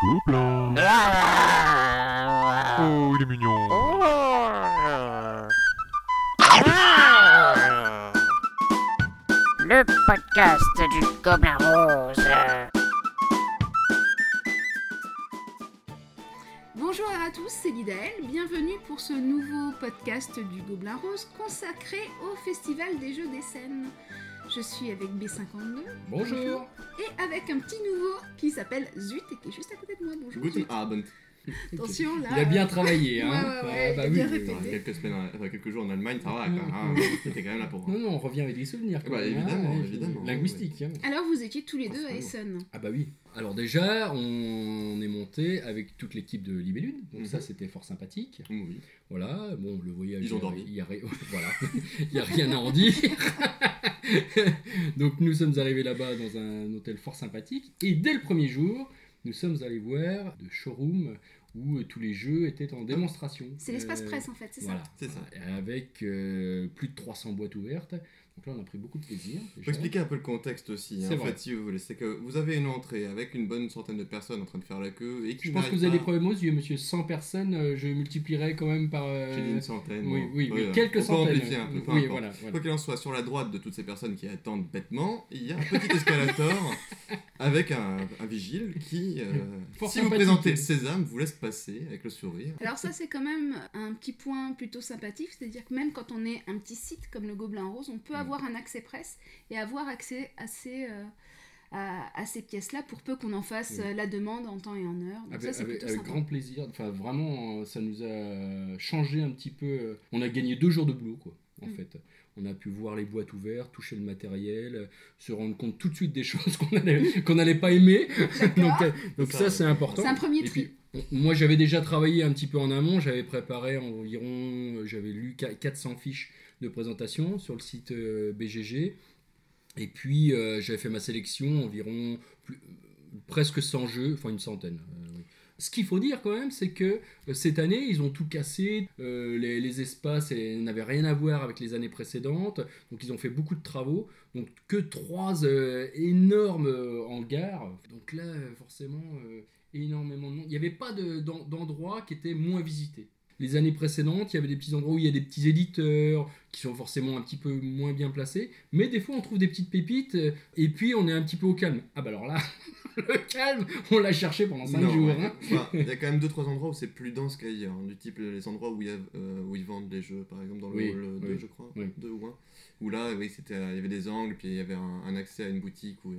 Gobelin. Oh, il est mignon. Le podcast du Gobelin Rose. Bonjour à tous, c'est Lidaël. Bienvenue pour ce nouveau podcast du Gobelin Rose consacré au Festival des Jeux des Scènes. Je suis avec B52. Bonjour. Et avec un petit nouveau qui s'appelle Zut et qui est juste à côté de moi. Bonjour. Guten. Abend. Attention là. Il a bien travaillé, hein. Ouais, ouais, ouais, Ah, bah il a oui, bien oui, répété. oui. Enfin, quelques semaines, en- enfin, quelques jours en Allemagne, ça va, quoi. hein. C'était quand même là pour. Non, non, on revient avec des souvenirs. quand Bah, même, évidemment, hein, évidemment, Linguistique. hein. Alors vous étiez tous les deux à. Essen. Ah bah oui. Alors déjà, on est monté avec toute l'équipe de Libellune, donc Mhm. ça c'était fort sympathique. Oui. Voilà, bon, le voyage. Ils ont dormi. Il y a, ri- voilà, il y a rien à en dire. donc nous sommes arrivés là-bas dans un hôtel fort sympathique et dès le premier jour, nous sommes allés voir de showroom où euh, tous les jeux étaient en démonstration. C'est l'espace Euh, presse en fait, c'est Voilà, ça C'est ça. Voilà. Avec euh, plus de 300 boîtes ouvertes. Donc là, on a pris beaucoup de plaisir. Faut déjà. expliquer un peu le contexte aussi. hein, C'est en vrai. fait, si vous voulez, c'est que vous avez une entrée avec une bonne centaine de personnes en train de faire la queue et qui Je pense que vous avez des problèmes aux yeux, monsieur. 100 personnes, euh, je multiplierais quand même par. euh, J'ai dit une centaine. Oui, bon. oui, oui, Ouais, quelques on peut centaines. amplifier un peu, oui, importe. voilà. voilà. Quoi qu'il en soit, sur la droite de toutes ces personnes qui attendent bêtement, il y a un petit escalator avec un, un vigile qui, euh, si vous présentez le sésame, vous laisse passer avec le sourire. Alors ça c'est quand même un petit point plutôt sympathique, c'est-à-dire que même quand on est un petit site comme le Gobelin Rose, on peut Mm. Avoir un accès presse et avoir accès à ces, euh, à, à ces pièces-là pour peu qu'on en fasse euh, la demande en temps et en heure. Donc ça Avec, c'est avec- plutôt avec grand plaisir. Enfin, vraiment, euh, ça nous a changé un petit peu. On a gagné deux jours de boulot, quoi, en Mm. fait. On a pu voir les boîtes ouvertes, toucher le matériel, se rendre compte tout de suite des choses qu'on allait, qu'on n'allait pas aimer. donc donc Ça, ça, c'est important. C'est un premier Et tri. puis, on- moi, j'avais déjà travaillé un petit peu en amont. J'avais préparé environ, j'avais lu qua- 400 fiches de présentation sur le site euh, BGG. Et puis, euh, j'avais fait ma sélection, environ presque 100 jeux, enfin une centaine. euh. Ce qu'il faut dire quand même, c'est que cette année, ils ont tout cassé. les, espaces n'avaient rien à voir avec les années précédentes. Donc, ils ont fait beaucoup de travaux. Donc, que trois énormes hangars. Donc là, forcément, énormément de monde. Il n'y avait pas de- d'en- d'endroits qui étaient moins visités. Les années précédentes, il y avait des petits endroits où il y a des petits éditeurs qui sont forcément un petit peu moins bien placés, mais des fois on trouve des petites pépites euh, et puis on est un petit peu au calme. Ah bah alors là, le calme, on l'a cherché pendant 5 Non, jours. ouais. hein. Enfin, il y a quand même deux trois endroits où c'est plus dense qu'ailleurs, hein, du type les endroits où, il y a, euh, où ils vendent les jeux, par exemple dans le Oui, hall 2, oui, je crois, oui. 2 ou 1, où là, oui, euh, il y avait des angles, puis il y avait un, un accès à une boutique où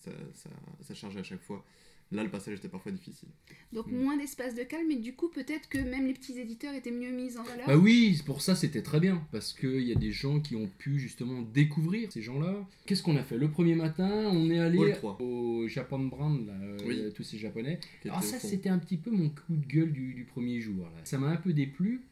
ça, ça, ça chargeait à chaque fois. Là, le passage était parfois difficile. Donc Mm. moins d'espace de calme, mais du coup peut-être que même les petits éditeurs étaient mieux mis en valeur. Bah oui, pour ça c'était très bien, parce qu'il y a des gens qui ont pu justement découvrir ces gens-là. Qu'est-ce qu'on a fait? Le premier matin, on est allé Hall 3. au Japan Brand, là, euh, Oui. tous ces japonais. Alors au ça, c'était un petit peu mon coup de gueule du, du premier jour. là. Ça m'a un peu déplu.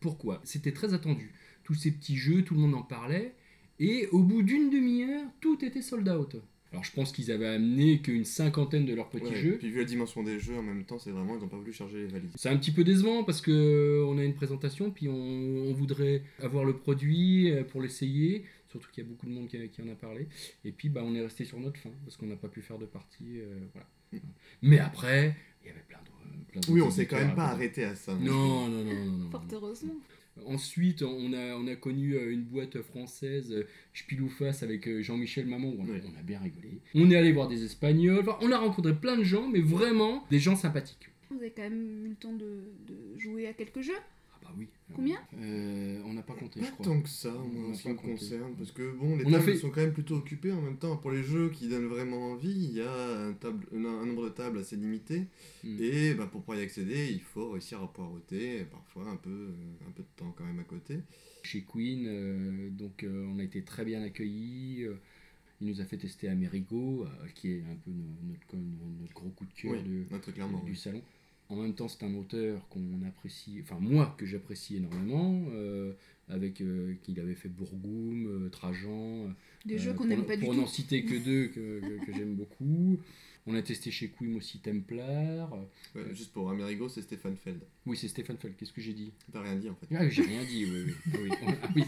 Pourquoi? C'était très attendu. Tous ces petits jeux, tout le monde en parlait. Et au bout d'une demi-heure, tout était sold out. Alors je pense qu'ils avaient amené qu'une cinquantaine de leurs petits Ouais, jeux. Puis vu la dimension des jeux, en même temps, c'est vraiment, ils n'ont pas voulu charger les valises. C'est un petit peu décevant parce que euh, on a une présentation, puis on, on voudrait avoir le produit euh, pour l'essayer. Surtout qu'il y a beaucoup de monde qui, qui en a parlé. Et puis bah, on est resté sur notre fin parce qu'on n'a pas pu faire de partie. euh, voilà. Mais après, il y avait plein de. plein d'autres Oui, on s'est quand même pas arrêté à ça. Non, non, non, non, non. Fort heureusement. Ensuite, on a, on a connu euh, une boîte française, euh, Spilou-Face, avec euh, Jean-Michel Maman, où on, a- Oui. on a bien rigolé. On est allé voir des Espagnols, Enfin, on a rencontré plein de gens, mais vraiment des gens sympathiques. Vous avez quand même eu le temps de, de jouer à quelques jeux. Ah oui. Combien Euh, On n'a pas compté, Pas je crois. tant que ça, moi, en ce qui me concerne, parce que bon, les On tables fait- sont quand même plutôt occupées en même temps. Pour les jeux qui donnent vraiment envie, il y a un, table, un, un nombre de tables assez limité, Mm. et bah, pour pouvoir y accéder, il faut réussir à poireauter, parfois un peu, euh, un peu de temps quand même à côté. Chez Queen, euh, donc euh, on a été très bien accueillis. il nous a fait tester Amerigo, euh, qui est un peu no- notre, gros coup de cœur Oui, de- non, très clairement. du oui. salon. En même temps, c'est un auteur qu'on apprécie, enfin moi que j'apprécie énormément. euh, avec euh, qu'il avait fait Bourgoum, euh, Trajan. Des euh, jeux qu'on pour- n'aime pas du Pour tout. n'en citer que deux que, que- que j'aime beaucoup. On a testé chez Quim aussi Templar. Ouais, juste pour Amerigo, c'est Stéphane Feld. Oui, c'est Stéphane Feld. Qu'est-ce que j'ai dit? T'as rien dit en fait. Ah, j'ai rien dit, oui, oui. oui. Ah, oui.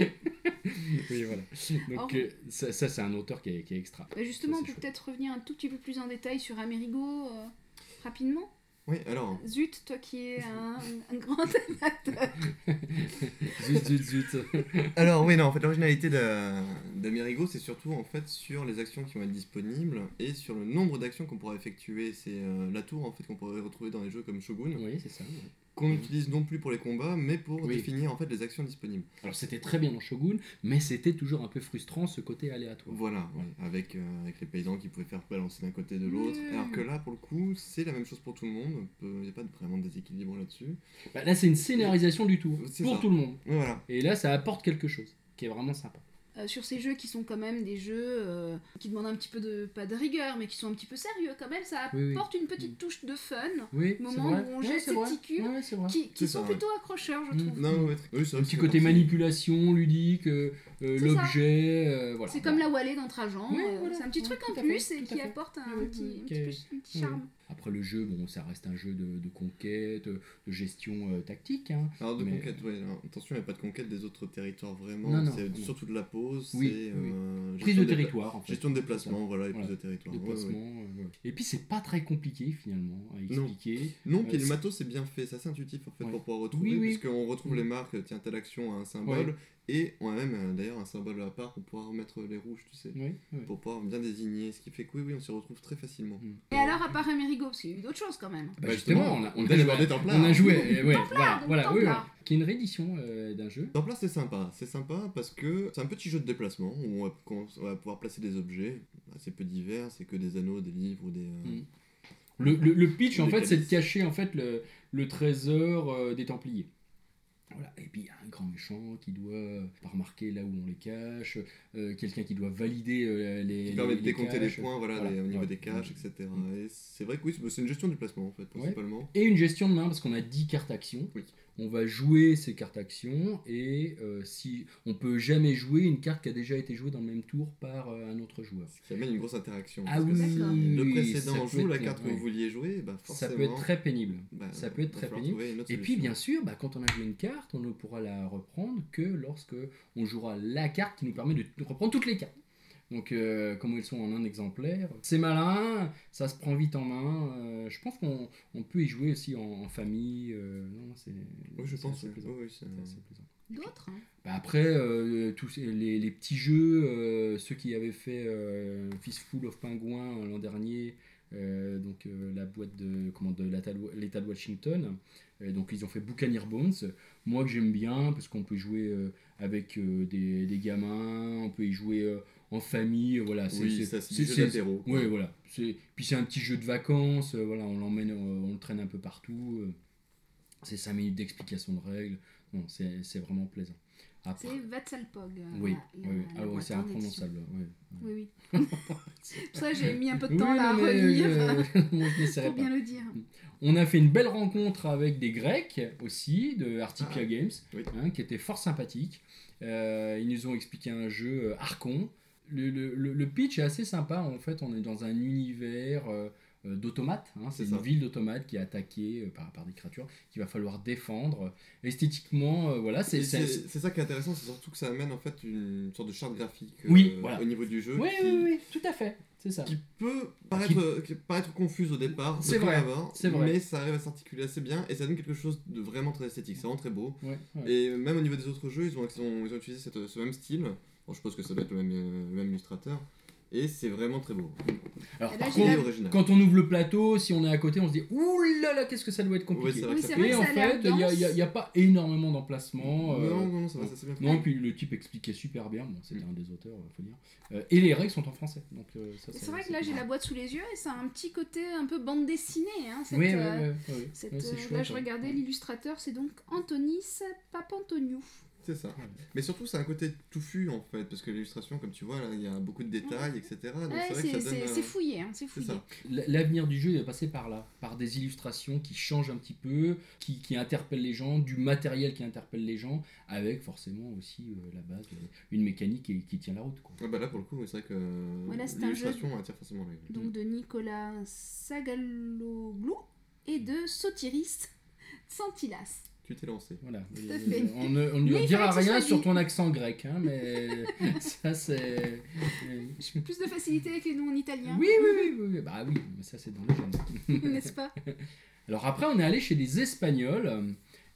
oui, voilà. Donc, euh, ça, ça, c'est un auteur qui est, qui est extra. Bah, justement, Ça, on peut peut-être revenir un tout petit peu plus en détail sur Amerigo euh, rapidement. Oui, alors, Zut, toi qui es un, un grand amateur. Zut, zut, zut. alors oui, non, en fait, l'originalité d'A- d'Amerigo, c'est surtout en fait sur les actions qui vont être disponibles et sur le nombre d'actions qu'on pourra effectuer. C'est euh, la tour en fait qu'on pourrait retrouver dans les jeux comme Shogun, Oui, c'est ça. ouais. Qu'on utilise non plus pour les combats, mais pour Oui. définir en fait les actions disponibles. Alors, c'était très bien dans Shogun, mais c'était toujours un peu frustrant ce côté aléatoire. Voilà, Ouais. ouais, avec, euh, avec les paysans qui pouvaient faire balancer d'un côté et de l'autre. Oui. Alors que là, pour le coup, c'est la même chose pour tout le monde. Il n'y a pas vraiment de déséquilibre là-dessus. Bah, là, c'est une scénarisation du tout, C'est pour ça. tout le monde. Voilà. Et là, ça apporte quelque chose qui est vraiment sympa. Euh, sur ces jeux qui sont quand même des jeux euh, qui demandent un petit peu de, pas de rigueur, mais qui sont un petit peu sérieux quand même, ça Oui, oui. apporte une petite touche de fun, Oui, Moment où on jette ses petits cubes qui, qui sont ça, ouais. plutôt accrocheurs, je Mm. trouve. Non, ouais, oui, c'est Un petit côté manipulation ludique, euh, l'objet, euh, voilà. C'est comme la Wallée dans Trajan, Oui, euh, voilà. c'est un petit Ouais, truc en plus et qui apporte un, petit, charme. Après le jeu, bon, ça reste un jeu de, de conquête, de gestion euh, tactique. hein. Alors de Mais- conquête, alors, attention, il n'y a pas de conquête des autres territoires vraiment. C'est surtout de la pause, Oui, c'est oui. euh, Prise de territoire, en fait. Gestion de déplacement, voilà, et Voilà. prise de territoire. Euh. Et puis c'est pas très compliqué finalement à expliquer. Non, puis le c'est- matos c'est bien fait, c'est assez intuitif en fait pour pouvoir retrouver, Oui, oui. puisqu'on retrouve Mm. les marques, tiens, telle action a un symbole. Et on a même euh, d'ailleurs un symbole à part pour pouvoir remettre les rouges, tu sais, Oui, oui. pour pouvoir bien désigner, ce qui fait que oui, oui, on s'y retrouve très facilement. Et alors, à part Amerigo, parce qu'il y a eu d'autres choses quand même. Bah, Bah, justement, justement, on a, on a joué, on a joué, ouais, voilà, oui, qui est une réédition euh, d'un jeu. Templar c'est sympa, c'est sympa parce que c'est un petit jeu de déplacement où on va, qu'on- on va pouvoir placer des objets assez peu divers, c'est que des anneaux, des livres ou des... euh, Mm. Le, le- le pitch, en fait, c'est de cacher en fait le, le trésor euh, des Templiers. Voilà. Et puis il y a un grand méchant qui doit euh, pas remarquer là où on les cache, euh, quelqu'un qui doit valider euh, les. qui permet de décompter les points voilà, Voilà, les- au niveau ouais. des caches, etc. Et c'est vrai que oui, c'est c'est une gestion du placement en fait, principalement. Et une gestion de main parce qu'on a 10 cartes actions. Oui. On va jouer ces cartes actions et euh, si on peut jamais jouer une carte qui a déjà été jouée dans le même tour par euh, un autre joueur. Qui amène une grosse interaction. Ah parce que oui, si le précédent ça joue la carte que vous vouliez jouer, bah Ça forcément. peut être très pénible. bah, ça peut être très pénible. Et puis bien sûr, bah, quand on a joué une carte, on ne pourra la reprendre que lorsque on jouera la carte qui nous permet de reprendre toutes les cartes. Donc euh, comme elles sont en un exemplaire, c'est malin, ça se prend vite en main. euh, je pense qu'on on peut y jouer aussi en, en famille. euh, non, c'est. Oui, je c'est pense. plaisant. Oui, c'est- C'est assez plaisant. D'autres hein. Bah, après, euh, tous les, les petits jeux, euh, ceux qui avaient fait euh, Fistful of Penguins euh, l'an dernier, euh, donc euh, la boîte de, comment, de l'État de- Washington, donc ils ont fait Buccaneer Bones, moi que j'aime bien parce qu'on peut jouer euh, avec euh, des, des gamins, on peut y jouer euh, en famille, voilà. c'est- Oui, c'est-. Ouais, voilà. C'est- Puis c'est un petit jeu de vacances, euh, voilà, on l'emmène, euh, on le traîne un peu partout. euh, c'est 5 minutes d'explication de règles. Non, c'est c'est vraiment plaisant. C'est Vatsalpog. oui, la- oui, oui. la- Ah boîte c'est imprononçable. édition. Oui, oui. ça, j'ai mis un peu de Oui, temps à la non, mais, relire euh, je pour pas. bien le dire. On a fait une belle rencontre avec des Grecs aussi, de Artipia Ah, Games, oui. hein, qui étaient fort sympathiques. Euh, ils nous ont expliqué un jeu euh, Archon. Le, le- le- pitch est assez sympa. En fait, on est dans un univers euh, euh, d'automates. hein. C'est une ville d'automates qui est attaquée euh, par, par des créatures qu'il va falloir défendre. Esthétiquement, euh, voilà, c'est. Ça qui est intéressant, c'est surtout que ça amène en fait une sorte de charte graphique Oui, voilà. au niveau du jeu Oui, qui, oui, oui, tout à fait. C'est ça. qui peut paraître, qui- paraître confuse au départ, C'est vrai, c'est vrai. mais ça arrive à s'articuler assez bien et ça donne quelque chose de vraiment très esthétique, c'est vraiment très beau. Ouais, ouais. Et même au niveau des autres jeux, ils ont, ils ont, ils ont utilisé cette- ce même style. Bon, je pense que ça doit être le même, euh, le même illustrateur. Et c'est vraiment très beau. Alors, Et là, par contre, original. quand on ouvre le plateau, si on est à côté, on se dit Ouh là là, qu'est-ce que ça doit être compliqué. c'est vrai Oui, que c'est ça vrai fait- que Et en ça fait, il n'y a, pas énormément d'emplacements. euh, Non, non, ça va, ça c'est bien fait. non, puis le type expliquait super bien. Bon, c'était un des auteurs, euh, faut dire. Euh, et les règles sont en français. Donc, euh, ça, C'est vrai que là, j'ai la boîte sous les yeux et ça a un petit côté un peu bande dessinée. Hein, cette, Oui, euh, cette, euh, chouette, là, je regardais Ouais. l'illustrateur, c'est donc Antonis Papantoniou. C'est ça. Mais surtout, c'est un côté touffu en fait, parce que l'illustration, comme tu vois, là, il y a beaucoup de détails, etc. Donc Ouais, c'est vrai que ça donne. c'est- euh, c'est fouillé, hein, c'est fouillé. L'avenir du jeu il va passer par là, par des illustrations qui changent un petit peu, qui, qui interpellent les gens, du matériel qui interpelle les gens, avec forcément aussi euh, la base, euh, une mécanique qui, qui tient la route. Quoi. Bah là, pour le coup, c'est vrai que Voilà, c'est un l'illustration attire forcément l'œil. Donc de Nicolas Sagaloglou et de Sotiris Santilas. Tu t'es lancé. Voilà. Et, On ne, on lui dira que rien sur ton accent grec, hein, mais ça c'est. Plus de facilité les noms en italien, Oui, oui, oui, oui. Bah oui, mais ça c'est dans les gènes. n'est-ce pas? Alors après, on est allé chez les Espagnols euh,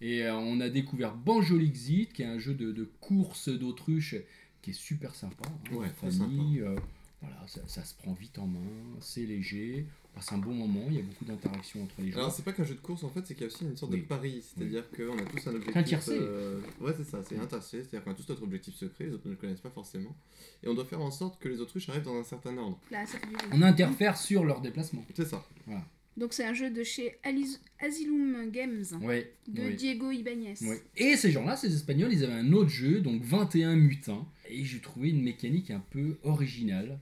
et euh, on a découvert Banjolixit, qui est un jeu de, de course d'autruche qui est super sympa. hein, Ouais, très famille, euh, voilà, ça, ça se prend vite en main, c'est léger, on passe un bon moment, il y a beaucoup d'interactions entre les Alors, joueurs. c'est pas qu'un jeu de course en fait, c'est qu'il y a aussi une sorte Oui. de pari. C'est-à-dire qu'on a tous un objectif. Un tiercé. euh, Ouais, c'est ça, c'est un tiercé. C'est-à-dire qu'on a tous notre objectif secret, les autres ne le connaissent pas forcément. Et on doit faire en sorte que les autruches arrivent dans un certain ordre. On interfère sur leur déplacement. C'est ça. Donc c'est un jeu de chez Aliz- Asylum Games de. Diego Ibanez. Et ces gens-là, ces Espagnols, ils avaient un autre jeu, donc 21 mutins. Et j'ai trouvé une mécanique un peu originale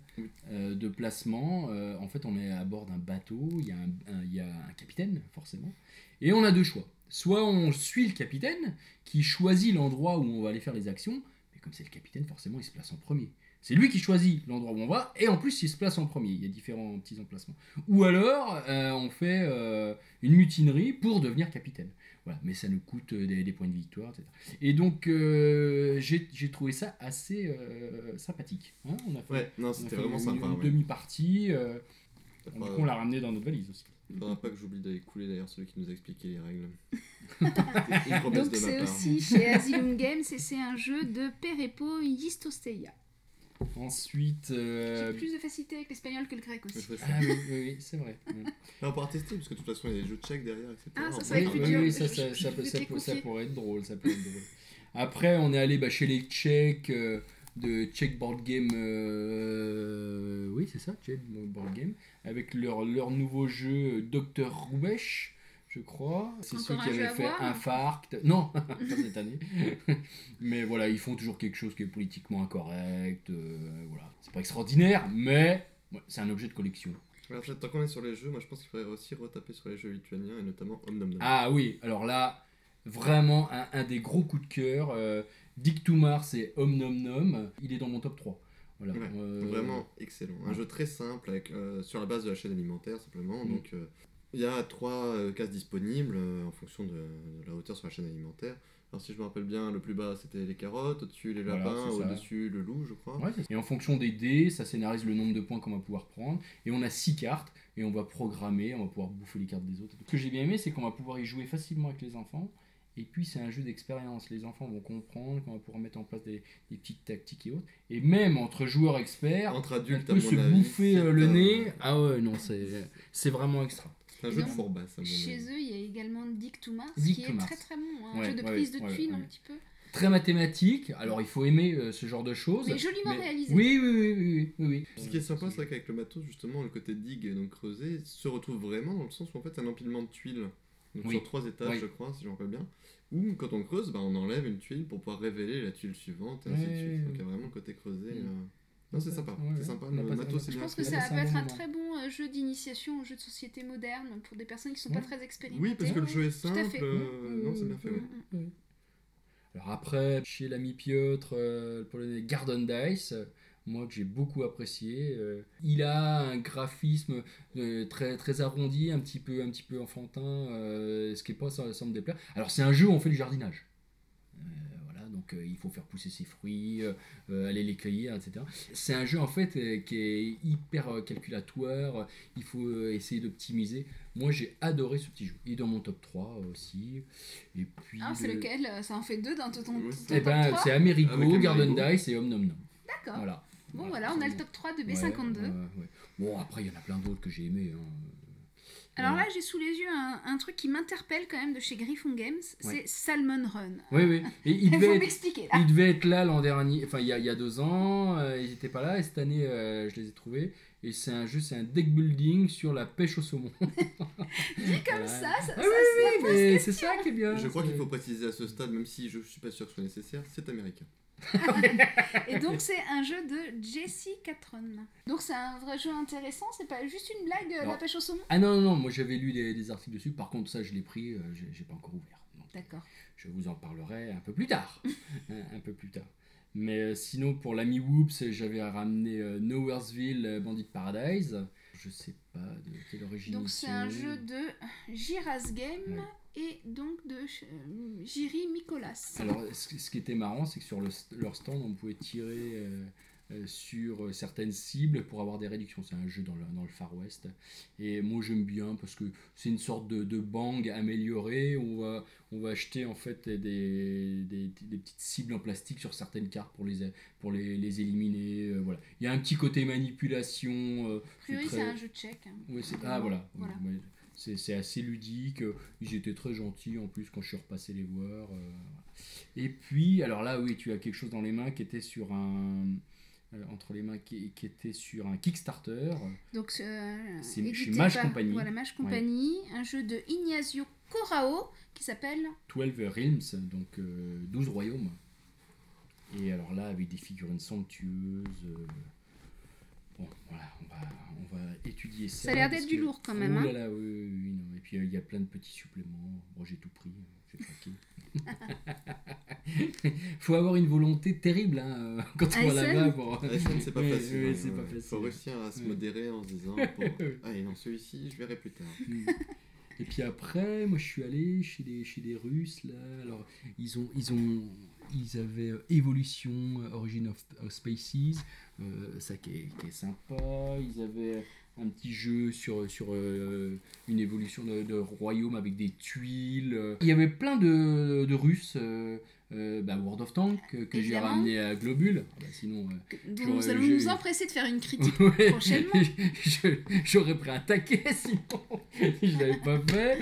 euh, de placement. Euh, en fait, on est à bord d'un bateau, il y, a un, un- il y a un capitaine, forcément. Et on a deux choix. Soit on suit le capitaine, qui choisit l'endroit où on va aller faire les actions. Mais comme c'est le capitaine, forcément, il se place en premier. C'est lui qui choisit l'endroit où on va, et en plus, il se place en premier. Il y a différents petits emplacements. Ou alors, euh, on fait euh, une mutinerie pour devenir capitaine. Voilà, mais ça nous coûte euh, des, des points de victoire, etc. Et donc, euh, j'ai trouvé ça assez euh, sympathique. hein. on a fait, Ouais, non, on a c'était fait vraiment une, sympa. une ouais. demi-partie. euh, du coup, on l'a ramené dans notre valise aussi. Faudra pas que j'oublie d'aller couler d'ailleurs celui qui nous a expliqué les règles. Donc c'est aussi chez Asylum Games et c'est un jeu de Perepo Yistosteia. Ensuite. euh, J'ai plus de facilité avec l'espagnol que le grec aussi. Ah oui, oui, oui, c'est vrai. Mm. On pourra tester parce que de toute façon il y a des jeux tchèques derrière, etc. Ah, ça, oui, plus oui, dur. oui, ça, ça, ça, ça pourrait être drôle. Ça peut être drôle. Après, on est allé bah, chez les Tchèques euh, de Czech Board Game. euh, oui, c'est ça, Czech Board Game. Avec leur, leur nouveau jeu Dr. Roubesch, je crois. C'est ceux qui avaient fait voir Infarct. Non, pas cette année. mais voilà, ils font toujours quelque chose qui est politiquement incorrect. euh, voilà, c'est pas extraordinaire, mais ouais, c'est un objet de collection. Alors, peut-être, tant qu'on est sur les jeux, moi je pense qu'il faudrait aussi retaper sur les jeux lituaniens et notamment Omnomnom. Ah oui, alors là, vraiment un, un des gros coups de cœur. Euh, Dick Toumar, c'est Om Nom Nom. Il est dans mon top 3. Voilà. Ouais, Euh, Vraiment excellent. Un ouais. jeu très simple avec, euh, sur la base de la chaîne alimentaire simplement. Mm. Donc euh, il y a trois euh, cases disponibles euh, en fonction de, de la hauteur sur la chaîne alimentaire. Alors si je me rappelle bien, le plus bas c'était les carottes, au-dessus les lapins, au-dessus le loup je crois. Ouais, et en fonction des dés, ça scénarise le nombre de points qu'on va pouvoir prendre. Et on a 6 cartes, et on va programmer, on va pouvoir bouffer les cartes des autres. Ce que j'ai bien aimé, c'est qu'on va pouvoir y jouer facilement avec les enfants. Et puis c'est un jeu d'expérience. Les enfants vont comprendre qu'on va pouvoir mettre en place des, des petites tactiques et autres. Et même entre joueurs experts, Entre on adultes, à peut se avis, bouffer euh, le un- nez. Ah ouais, non, c'est vraiment extra. C'est un jeu de fourbasse à mon Chez avis. eux, il y a également Dick Dick qui est très très bon. hein. Un Ouais, jeu de ouais, prise de ouais, tuiles ouais. un petit peu. Très mathématique. Alors il faut aimer euh, ce genre de choses. Mais joliment Mais- réalisé. Oui, oui, oui, oui, oui, oui. Ce qui est sympa, c'est qu'avec le matos, justement, le côté digue, donc creusé, se retrouve vraiment dans le sens où en fait c'est un empilement de tuiles. Donc Oui. sur trois étages, Oui. je crois, si je me rappelle bien. Ou quand on creuse, bah, on enlève une tuile pour pouvoir révéler la tuile suivante, et ainsi de suite. Donc il y a vraiment le côté creusé. Mm. Non, c'est sympa, Ouais, c'est sympa. Le pas- matos, je c'est Je bien pense que ça peut un être un très bon euh, jeu d'initiation au jeu de société moderne pour des personnes qui sont pas très expérimentées. Oui, parce que le jeu est Tout à simple. fait. euh, Non, c'est bien fait, ouais. Alors après, chez l'ami Piotr, euh, le polonais Garden Dice, moi que j'ai beaucoup apprécié, euh, il a un graphisme euh, très, très arrondi, un petit peu, un petit peu enfantin, euh, ce qui est pas sans, sans me déplaire. Alors c'est un jeu où on fait le jardinage. Donc euh, il faut faire pousser ses fruits, euh, euh, aller les cueillir, etc. C'est un jeu en fait qui est hyper calculatoire, il faut essayer d'optimiser. Moi j'ai adoré ce petit jeu. Il est dans mon top 3 aussi. Et puis Ah, c'est le- lequel? Ça en fait deux dans ton, ton, ton c'est- eh top ben, 3 c'est Amerigo. Garden Dice et Om Nom Nom. D'accord. Voilà. Bon, voilà, on a le top 3 de Ouais, B52. ouais, ouais. Bon, après, il y en a plein d'autres que j'ai aimés. hein. Alors Voilà. là, j'ai sous les yeux un, un truc qui m'interpelle quand même de chez Griffon Games, c'est Ouais. Salmon Run. Oui, oui. Et il devait faut être- m'expliquer là. Il devait être là l'an dernier, enfin il y a, il y a deux ans, euh, ils n'étaient pas là, et cette année euh, je les ai trouvés. Et c'est un jeu, c'est un deck building sur la pêche au saumon. Dit comme Voilà. ça, ça, Ah ça, oui, ça oui, mais c'est ça qui est bien. Je crois qu'il faut préciser à ce stade, même si je suis pas sûr que ce soit nécessaire, c'est américain. Et donc c'est un jeu de Jesse Catron. Donc c'est un vrai jeu intéressant, c'est pas juste une blague euh, la pêche au saumon? Ah non, non, non, moi j'avais lu des, des articles dessus, par contre ça je l'ai pris, euh, j'ai pas encore ouvert. D'accord. je vous en parlerai un peu plus tard. un, un peu plus tard. Mais euh, sinon pour l'ami Whoops, j'avais ramené euh, Nowheresville Bandit Paradise. Je sais pas de quelle origine. Donc c'est un jeu de Giras Game Ouais. Et donc de euh, Jiri Mikolas. Alors, ce, qui était marrant, c'est que sur le, leur stand, on pouvait tirer euh, euh, sur certaines cibles pour avoir des réductions. C'est un jeu dans le, dans le Far West. Et moi, j'aime bien parce que c'est une sorte de, de bang amélioré. On va, on va acheter en fait des, des, des petites cibles en plastique sur certaines cartes pour les, pour les, les éliminer. euh, voilà. Il y a un petit côté manipulation. euh, A priori très- c'est un jeu tchèque. hein. oui, c'est... Ah voilà. Voilà. Ouais, c'est assez ludique. Ils étaient très gentils en plus quand je suis repassé les voir. euh. Et puis, alors là, oui, tu as quelque chose dans les mains qui était sur un. euh, entre les mains qui, qui était sur un Kickstarter. Donc euh, C'est chez Mage Company. Voilà, Mage Company, un jeu de Ignazio Corao qui s'appelle 12 Realms, donc euh, 12 royaumes. Et alors là, avec des figurines somptueuses. euh, Bon, voilà, on va, on va étudier ça. Ça a l'air d'être du que- lourd quand même, Oh hein. là là, oui, oui, oui, non. Et puis euh, il y a plein de petits suppléments. Bon, j'ai tout pris, j'ai craqué. Faut avoir une volonté terrible hein, euh, quand on va là-bas. Pour... C'est pas facile. ouais, hein, ouais. pas facile. Faut réussir à se Ouais. modérer en se disant bon, Allez, non, celui-ci, je verrai plus tard. Mm. Et puis après, moi je suis allé chez les, chez les Russes là. Alors ils ont ils ont ils avaient euh, Evolution euh, Origin of, of Species, euh, ça qui est, qui est sympa. Ils avaient un petit jeu sur sur euh, une évolution de, de royaume avec des tuiles. Il y avait plein de, de Russes. euh, euh, bah, World of Tanks que, que j'ai ramené à Globule. Ah bah, sinon, dont nous allons nous empresser de faire une critique Ouais, prochainement. J'aurais pris un taquet sinon je l'avais pas fait.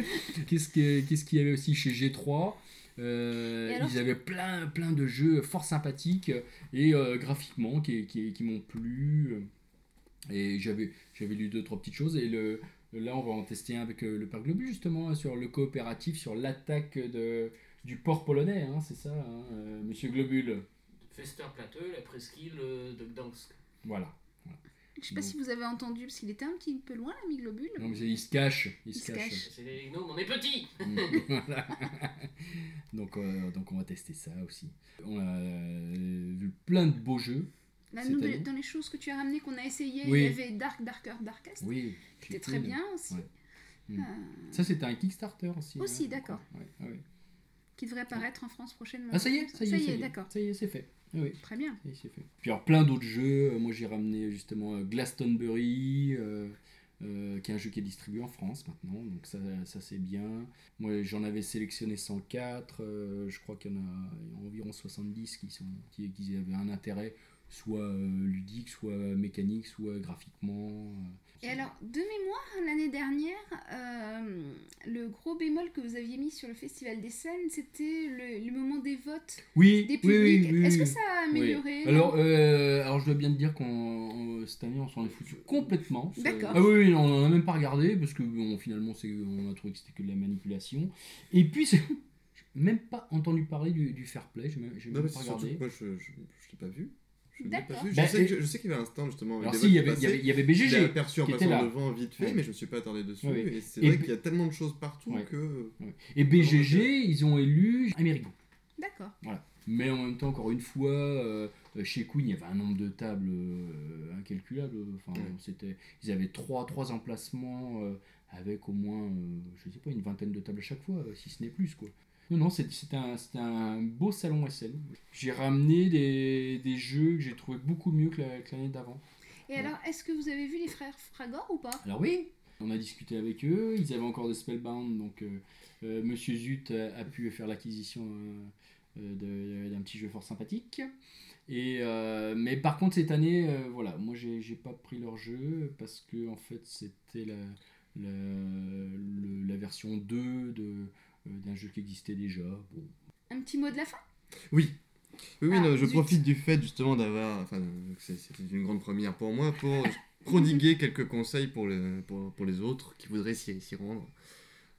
Qu'est-ce que- qu'est-ce qu'il y avait aussi chez G3 Euh, Et alors, Ils avaient plein, plein de jeux fort sympathiques et euh, graphiquement qui, qui, qui m'ont plu. Et j'avais j'avais lu deux, trois petites choses. Et le, là, on va en tester un avec euh, le Parc Globus justement sur le coopératif, sur l'attaque de, du port polonais. hein, C'est ça, hein, euh, monsieur Globule Festerplatte, la presqu'île euh, de Gdansk. Voilà. Je sais pas si vous avez entendu, parce qu'il était un petit peu loin, l'ami Globule. Non, mais il se cache. Il, Il se se cache. cache. C'est des gnomes, on est petits Voilà. donc, euh, donc on va tester ça aussi. On a euh, vu plein de beaux jeux. Là, Cette nous, dans les choses que tu as ramenées, qu'on a essayé, Oui. il y avait Dark, Darker, Darkest, Oui. qui était très bien aussi, Ouais. Mm. Euh, Ça c'était un Kickstarter aussi. Aussi, hein. d'accord. Ouais, ouais, ouais. qui devrait apparaître en France prochainement. Ah ça y est, ça y est, Ça y est, d'accord. Ça y est, c'est fait. Oui. Très bien. C'est fait. Puis alors plein d'autres jeux. Euh, Moi j'ai ramené justement euh, Glastonbury. euh, euh, qui est un jeu qui est distribué en France maintenant, donc ça, ça c'est bien. Moi j'en avais sélectionné 104, euh, je crois qu'il y en a environ 70 qui, sont, qui, qui avaient un intérêt, soit ludique, soit mécanique, soit graphiquement. Et alors, de mémoire, l'année dernière, euh, le gros bémol que vous aviez mis sur le Festival des scènes, c'était le, le moment des votes Oui, des oui, oui, publics. oui, Est-ce que ça a Oui. amélioré Alors, euh, alors je dois bien te dire qu'on cette année on s'en est foutu complètement. D'accord. Ah oui, oui, on n'en a même pas regardé parce que bon, finalement c'est on a trouvé que c'était que de la manipulation. Et puis c'est même pas entendu parler du, du fair play, j'ai même, Non, même pas regardé. moi, je, je, je l'ai pas vu. Je D'accord. pas. Je, Bah, sais je qu'il y avait un stand justement. avec Alors des si, il y avait, y y BGG. aperçu en passant devant vite fait, Ouais. mais je me suis pas attardé dessus. Ouais. Et c'est vrai B- qu'il y a tellement de choses partout Ouais. que. Et BGG, ils ont élu Amerigo. D'accord. Voilà. Mais en même temps, encore une fois, euh, chez Queen, il y avait un nombre de tables euh, incalculable. Enfin, Ouais. c'était, ils avaient trois, trois emplacements euh, avec au moins, euh, je sais pas, une vingtaine de tables à chaque fois, euh, si ce n'est plus, quoi. Non, c'était un, beau salon SL. J'ai ramené des, des jeux que j'ai trouvé beaucoup mieux que la- que l'année d'avant. Et alors, est-ce que vous avez vu les frères Fragor ou pas? Alors oui, on a discuté avec eux, ils avaient encore des Spellbound, donc euh, euh, Monsieur Zut a, a pu faire l'acquisition euh, de- d'un petit jeu fort sympathique. Et, mais par contre cette année, voilà, moi j'ai pas pris leur jeu parce que en fait c'était la, la, le- la version 2 de, d'un jeu qui existait déjà. Bon. Un petit mot de la fin? Oui. Oui, oui, Ah, non, je zut. profite du fait justement d'avoir. Enfin, c'est- une grande première pour moi pour prodiguer quelques conseils pour, le- pour, pour les autres qui voudraient s'y rendre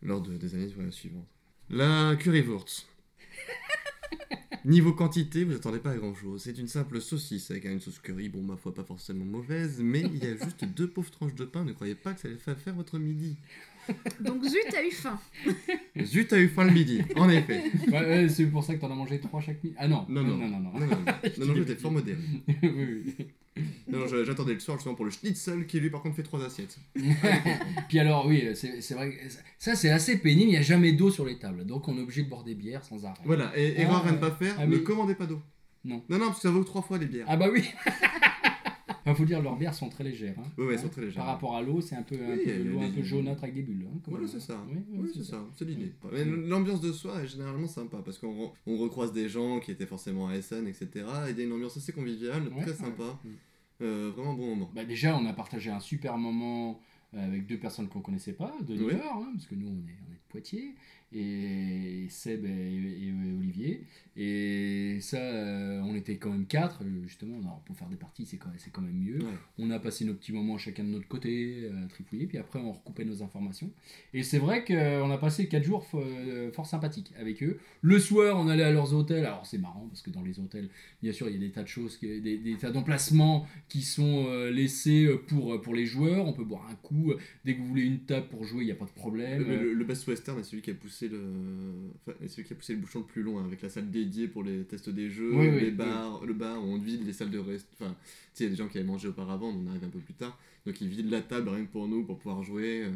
lors de- des années euh, suivantes. La currywurst. Niveau quantité, vous attendez pas à grand chose. C'est une simple saucisse avec une sauce curry, bon, ma foi, pas forcément mauvaise, mais il y a juste deux pauvres tranches de pain. Ne croyez pas que ça allait fa- faire votre midi. Donc Zut a eu faim. Zut, a eu faim le midi, en effet. Ouais, ouais, c'est pour ça que t'en as mangé 3 chaque nuit. Ah non, Non, non, non, non. non. non, non, non, non, non, j'étais fort modéré. oui, oui. Non, non, j'attendais le soir justement pour le schnitzel qui lui par contre fait trois assiettes. Puis alors, oui, c'est c'est vrai, que ça c'est assez pénible, il n'y a jamais d'eau sur les tables, donc on est obligé de boire des bières sans arrêt. Voilà, et Ah, erreur à ne pas faire, Ah, ne oui. commandez pas d'eau. Non. Non, non, parce que ça vaut trois fois les bières. Ah bah oui Il faut dire, leurs bières sont très légères. Hein. Ouais, elles Hein, sont très légères. Par rapport à l'eau, c'est un peu, un Oui, peu l'eau un peu jaunâtre avec des bulles. hein, Voilà, c'est ça. Oui, oui, Oui, c'est ça, c'est l'idée. Mais L'ambiance de soi est généralement sympa parce qu'on re- on recroise des gens qui étaient forcément à SN, etc. Et il y a une ambiance assez conviviale, très sympa. Mm. Euh, vraiment bon moment. Bah déjà, on a partagé un super moment euh, avec deux personnes qu'on connaissait pas, de New Oui. York, hein, parce que nous on est, on est de Poitiers, et Seb et, et- et Olivier. Et ça, euh, on était quand même quatre, euh, justement, alors, pour faire des parties, c'est quand, même- quand même mieux. Ouais. On a passé nos petits moments chacun de notre côté, euh, à trifouiller, puis après on recoupait nos informations. Et c'est vrai qu'on a passé quatre jours fo- fort sympathiques avec eux. Le soir, on allait à leurs hôtels. Alors c'est marrant parce que dans les hôtels, bien sûr, il y a des tas de choses, des, des tas d'emplacements qui sont laissés pour, pour les joueurs. On peut boire un coup. Dès que vous voulez une table pour jouer, il n'y a pas de problème. Le, le- le Best Western est celui qui a poussé le, enfin, celui qui a poussé le bouchon le plus loin, avec la salle dédiée pour les tests des jeux, Oui, oui, les oui. bars, le bar où on vide les salles de rest. Enfin, tu sais, il y a des gens qui avaient mangé auparavant, on arrive un peu plus tard, donc ils vident la table rien que pour nous pour pouvoir jouer. euh.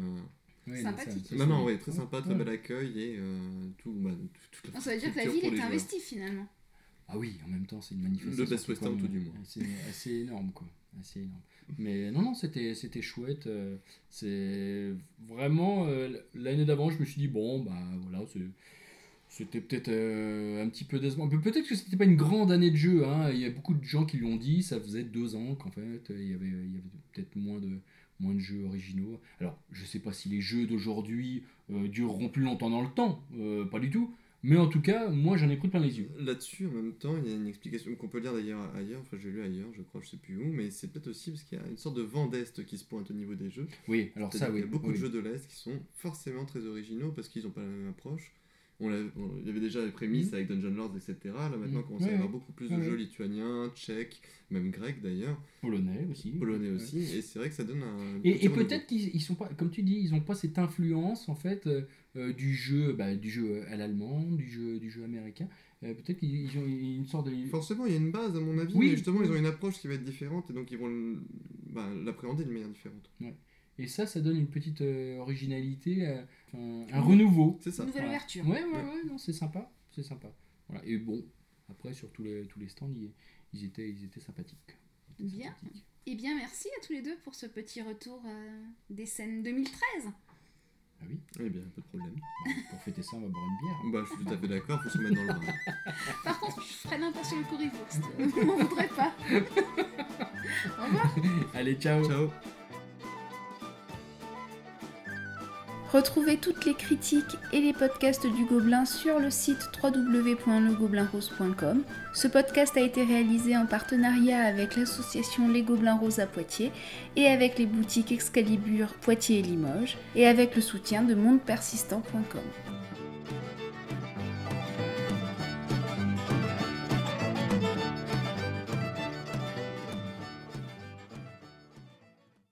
Ouais, Sympathique. Non, c'est- non, ouais, très sympa, très ouais. bel accueil et euh, tout. Bah, tout- toute Ah, Ça veut dire que la ville est investie finalement. Ah oui, en même temps, c'est une manifestation. Le Best Western, tout du moins. Assez, assez énorme, quoi. Assez énorme. Mais non, non, c'était, chouette. euh, C'est vraiment euh, l'année d'avant, je me suis dit bon, bah voilà, c'était peut-être euh, un petit peu décevant. Pe- Peut-être que c'était pas une grande année de jeu. Hein. Il y a beaucoup de gens qui l'ont dit. Ça faisait deux ans qu'en fait, il y avait, avait peut-être moins de moins de jeux originaux. Alors, je sais pas si les jeux d'aujourd'hui dureront plus longtemps dans le temps, pas du tout. Mais en tout cas, moi, j'en ai pris plein les yeux. Là-dessus, en même temps, il y a une explication qu'on peut lire d'ailleurs ailleurs, enfin j'ai lu ailleurs, je crois, je sais plus où, mais c'est peut-être aussi parce qu'il y a une sorte de vent d'Est qui se pointe au niveau des jeux. Oui, alors ça, oui. qu'il y a beaucoup oui. de jeux de l'Est qui sont forcément très originaux parce qu'ils n'ont pas la même approche. On il y avait déjà les prémices Mhm. avec Dungeon Lords, etc. Là maintenant, Mhm. on commence à y Ouais, avoir ouais. beaucoup plus de jeux lituaniens, tchèques, même grecs d'ailleurs, Polonais aussi. polonais Ouais. aussi, et c'est vrai que ça donne un. Et, peut-être qu'ils ils sont pas, comme tu dis, ils n'ont pas cette influence en fait euh, du jeu, bah, du jeu à l'allemand, du jeu, du jeu américain. Euh, peut-être qu'ils ils ont une sorte de. Forcément, il y a une base à mon avis, Oui. mais justement, ils ont une approche qui va être différente et donc ils vont bah, l'appréhender d'une manière différente. Et ça, ça donne une petite euh, originalité, euh, un renouveau. C'est ça. Nouvelle Voilà. ouverture. Ouais, ouais, ouais, non, c'est sympa, c'est sympa. Voilà. Et bon, après sur tous les tous les stands, ils, ils étaient ils étaient sympathiques. Ils étaient Bien. sympathiques. Eh bien, merci à tous les deux pour ce petit retour euh, des scènes 2013. Oui. Eh bien, pas de problème. Bon, pour fêter ça, on va boire une bière. Bah, je suis tout à fait d'accord, faut se mettre dans le bain. Par contre, je freine pas sur le currywurst. Vous m'en voudrez pas. Au revoir. Allez, ciao. Ciao Retrouvez toutes les critiques et les podcasts du Gobelin sur le site www.legoblinrose.com. Ce podcast a été réalisé en partenariat avec l'association Les Gobelins Roses à Poitiers et avec les boutiques Excalibur Poitiers et Limoges et avec le soutien de mondepersistant.com.